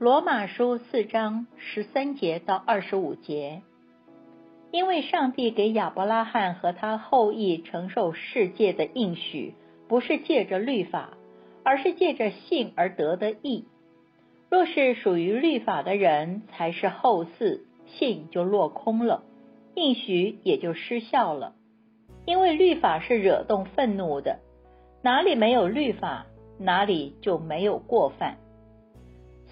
罗马书四章十三节到二十五节，因为上帝给亚伯拉罕和他后裔承受世界的应许，不是借着律法，而是借着信而得的义。若是属于律法的人，才是后嗣，信就落空了，应许也就失效了。因为律法是惹动愤怒的，哪里没有律法，哪里就没有过犯。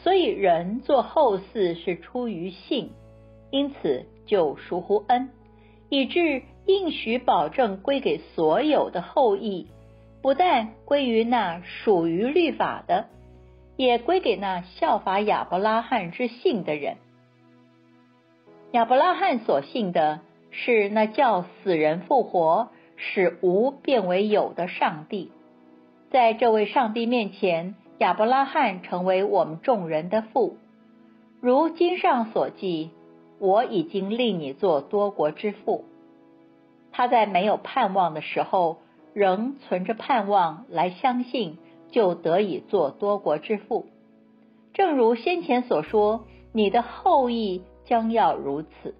所以人做后嗣是出于信，因此就属乎恩，以致应许保证归给所有的后裔，不但归于那属于律法的。也归给那效法亚伯拉罕之信的人。亚伯拉罕所信的是那叫死人复活、使无变为有的上帝。在这位上帝面前，亚伯拉罕成为我们众人的父。如经上所记：“我已经立你做多国之父。”他在没有盼望的时候，仍存着盼望来相信。就得以做多国之父，正如先前所说，你的后裔将要如此。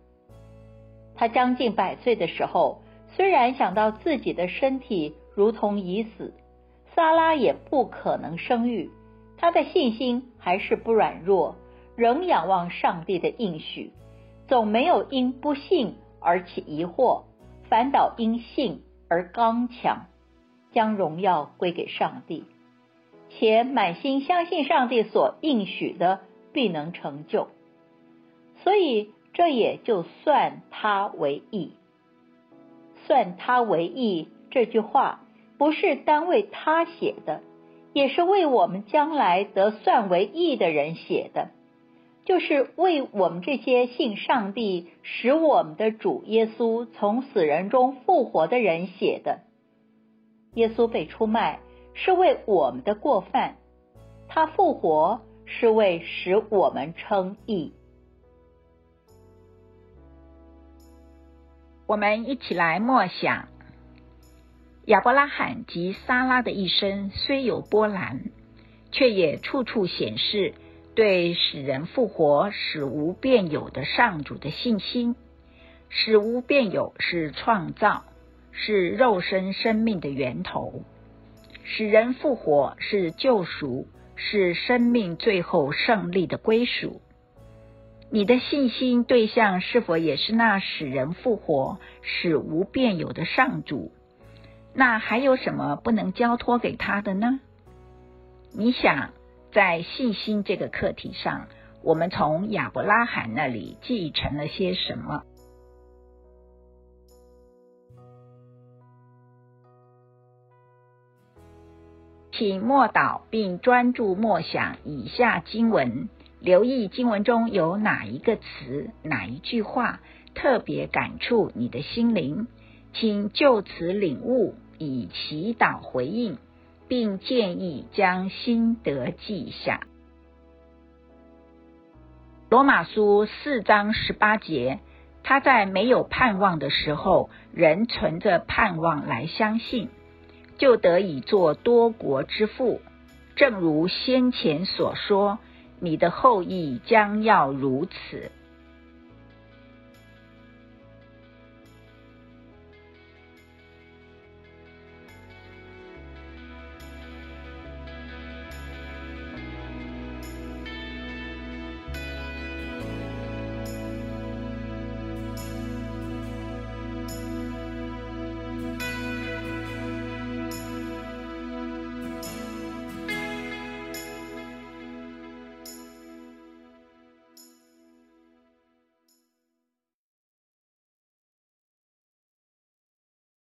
他将近百岁的时候，虽然想到自己的身体如同已死，撒拉也不可能生育，他的信心还是不软弱，仍仰望上帝的应许，总没有因不信而起疑惑，反倒因信而刚强，将荣耀归给上帝。且满心相信上帝所应许的必能成就，所以这也就算他为义。算他为义这句话不是单为他写的，也是为我们将来得算为义的人写的，就是为我们这些信上帝使我们的主耶稣从死人中复活的人写的。耶稣被出卖。是为我们的过犯，他复活是为使我们称义。我们一起来默想：亚伯拉罕及撒拉的一生虽有波澜，却也处处显示对使人复活、使无变有的上主的信心。使无变有是创造，是肉身生命的源头。使人复活是救赎，是生命最后胜利的归属。你的信心对象是否也是那使人复活、使无变有的上主？那还有什么不能交托给他的呢？你想，在信心这个课题上，我们从亚伯拉罕那里继承了些什么？请默祷并专注默想以下经文，留意经文中有哪一个词、哪一句话特别感触你的心灵，请就此领悟，以祈祷回应，并建议将心得记下。罗马书四章十八节，他在没有盼望的时候，仍存着盼望来相信。就得以做多国之父，正如先前所说，你的后裔将要如此。